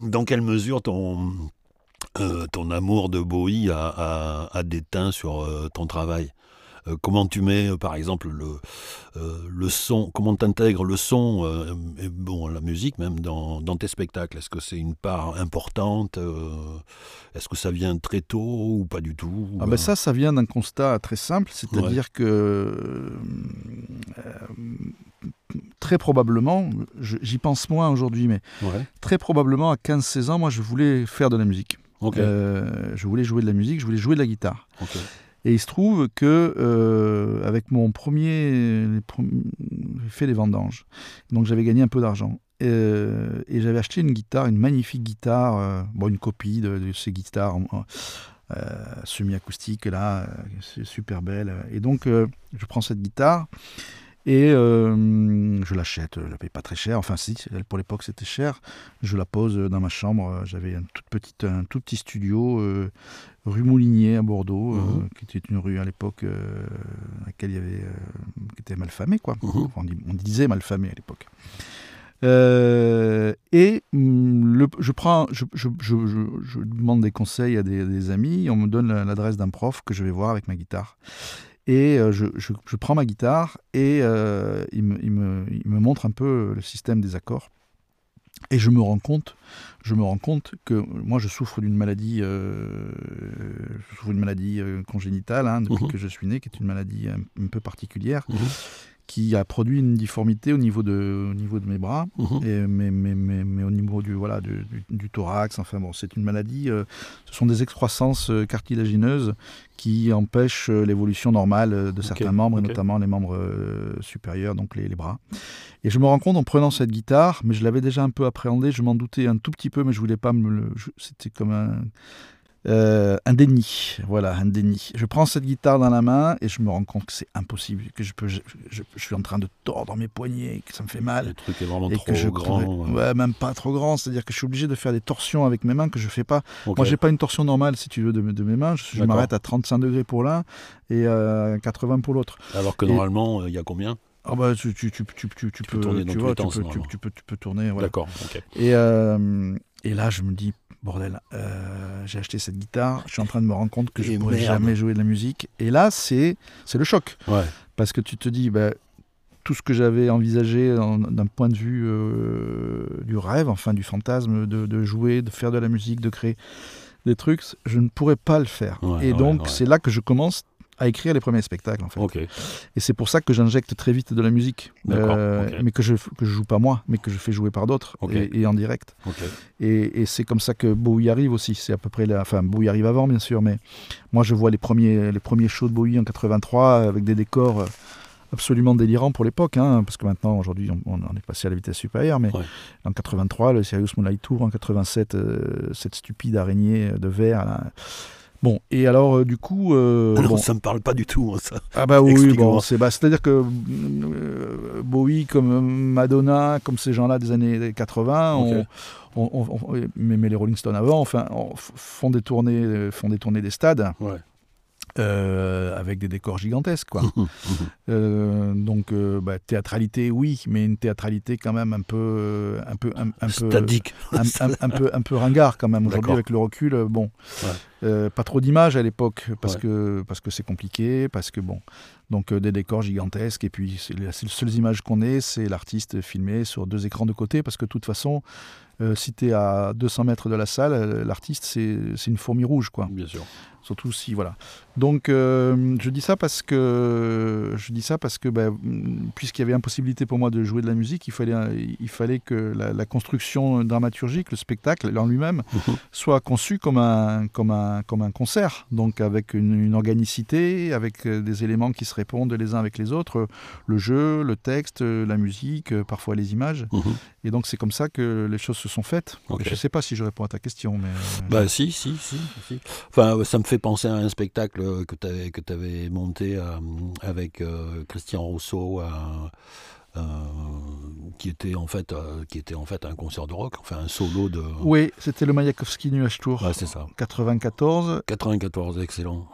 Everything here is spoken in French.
Dans quelle mesure ton, euh, ton amour de Bowie a, a, déteint sur euh, ton travail? Euh, comment tu mets, par exemple, le, le son, comment tu intègres le son, et bon, la musique même, dans, dans tes spectacles? Est-ce que c'est une part importante Est-ce que ça vient très tôt ou pas du tout? Ah ben Ça, ça vient d'un constat très simple, c'est-à-dire que très probablement, j'y pense moins aujourd'hui, mais très probablement à 15-16 ans, moi je voulais faire de la musique. Euh, je voulais jouer de la musique, je voulais jouer de la guitare. Et il se trouve que euh, avec mon premier, j'ai fait des vendanges, donc j'avais gagné un peu d'argent. Euh, et j'avais acheté une guitare, une magnifique guitare, bon, une copie de, de ces guitares semi-acoustiques là, c'est super belle. Et donc je prends cette guitare et euh, je l'achète, je la paye pas très cher. Enfin, si, pour l'époque, c'était cher. Je la pose dans ma chambre. J'avais un tout, petit, un tout petit studio euh, rue Moulinier à Bordeaux, euh, mhm. qui était une rue à l'époque laquelle il y avait, qui était malfamée, quoi. Mhm. on, disait malfamée à l'époque. et mm, le, je, prends, je, je, je, demande des conseils à des, des amis. On me donne l'adresse d'un prof que je vais voir avec ma guitare. Et euh, je, prends ma guitare et euh, il, me, montre un peu le système des accords. Et je me rends compte, je me rends compte que moi je souffre d'une maladie, euh, d'une maladie congénitale hein, depuis mmh que je suis né, qui est une maladie un, peu particulière. Mmh qui a produit une difformité au niveau de, au niveau de mes bras, mhm. et, mais, mais, mais, mais, au niveau du, voilà, du, du, thorax. Enfin bon, c'est une maladie. Euh, ce sont des excroissances euh, cartilagineuses qui empêchent euh, l'évolution normale de certains membres, et notamment les membres supérieurs, donc les, les, bras. Et je me rends compte en prenant cette guitare, mais je l'avais déjà un peu appréhendé, je m'en doutais un tout petit peu, mais je voulais pas me le. C'était comme un euh, un déni, voilà, un déni. Je prends cette guitare dans la main et je me rends compte que c'est impossible, que je, peux, je, suis en train de tordre mes poignets, que ça me fait mal. Le truc est vraiment trop grand. Ouais, même pas trop grand, c'est-à-dire que je suis obligé de faire des torsions avec mes mains que je fais pas. Moi, j'ai pas une torsion normale, si tu veux, de, mes mains. Je, m'arrête à 35 degrés pour l'un et à 80 pour l'autre. Alors que normalement, il y a combien? Ah bah tu, tu, tu, tu, tu, tu peux tourner dans tu, vois, tu, peux, tu, peux, tu peux tourner. D'accord. Et, euh, et là, je me dis, bordel, euh, j'ai acheté cette guitare, je suis en train de me rendre compte que je ne pourrais jamais jouer de la musique. Et là, c'est le choc. Parce que tu te dis, bah, tout ce que j'avais envisagé d'un point de vue euh, du rêve, enfin du fantasme, de, jouer, de faire de la musique, de créer des trucs, je ne pourrais pas le faire. et donc, c'est là que je commence à écrire les premiers spectacles en fait. Et c'est pour ça que j'injecte très vite de la musique, euh, mais que je que je joue pas moi, mais que je fais jouer par d'autres et, en direct. Et, et c'est comme ça que Bowie arrive aussi. C'est à peu près la, enfin Bowie arrive avant bien sûr, mais moi je vois les premiers les premiers shows de Bowie en 83 avec des décors euh, absolument délirants pour l'époque, hein, parce que maintenant, aujourd'hui, on, est passé à la vitesse supérieure, mais en 83, le Serious Moonlight Tour, en 87, euh, cette stupide araignée de verre, là, Bon, et alors euh, du coup... Euh, ah ça me parle pas du tout, hein, ça. Ah bah oui, bon, c'est bah, à dire que euh, Bowie, comme Madonna, comme ces gens-là des années 80, mais, les Rolling Stones avant, enfin, font des tournées, font des tournées des stades. Ouais. Euh, avec des décors gigantesques. Quoi. Euh, donc, euh, bah, théâtralité, oui, mais une théâtralité quand même un peu. Un peu, un, peu. Un, peu, un peu ringard quand même. Aujourd'hui, avec le recul, bon. pas trop d'images à l'époque, parce que parce que c'est compliqué, parce que bon. Donc, des décors gigantesques, et puis c'est les seules images qu'on ait, c'est l'artiste filmé sur deux écrans de côté, parce que de toute façon. Si tu es à 200 mètres de la salle, l'artiste, c'est une fourmi rouge. Quoi. Bien sûr. Surtout si, voilà. Donc, euh, je dis ça parce que, je dis ça parce que ben, puisqu'il y avait impossibilité pour moi de jouer de la musique, il fallait, il fallait que la, construction dramaturgique, le spectacle en lui-même, mhm. soit conçu comme un, comme, un, comme un concert. Donc, avec une, organicité, avec euh, des éléments qui se répondent les uns avec les autres, le jeu, le texte, la musique, parfois les images. Mhm. Et donc, c'est comme ça que les choses se sont faites. Je ne sais pas si je réponds à ta question, mais. Bah, si, si, si, si. Enfin, ça me fait penser à un spectacle que tu avais, que avais monté euh, avec euh, Christian Rousseau. Euh, qui était en fait qui était en fait un concert de rock, enfin un solo de. Oui, c'était le Mayakovsky Nuage Tour. c'est ça. 94. 94, excellent.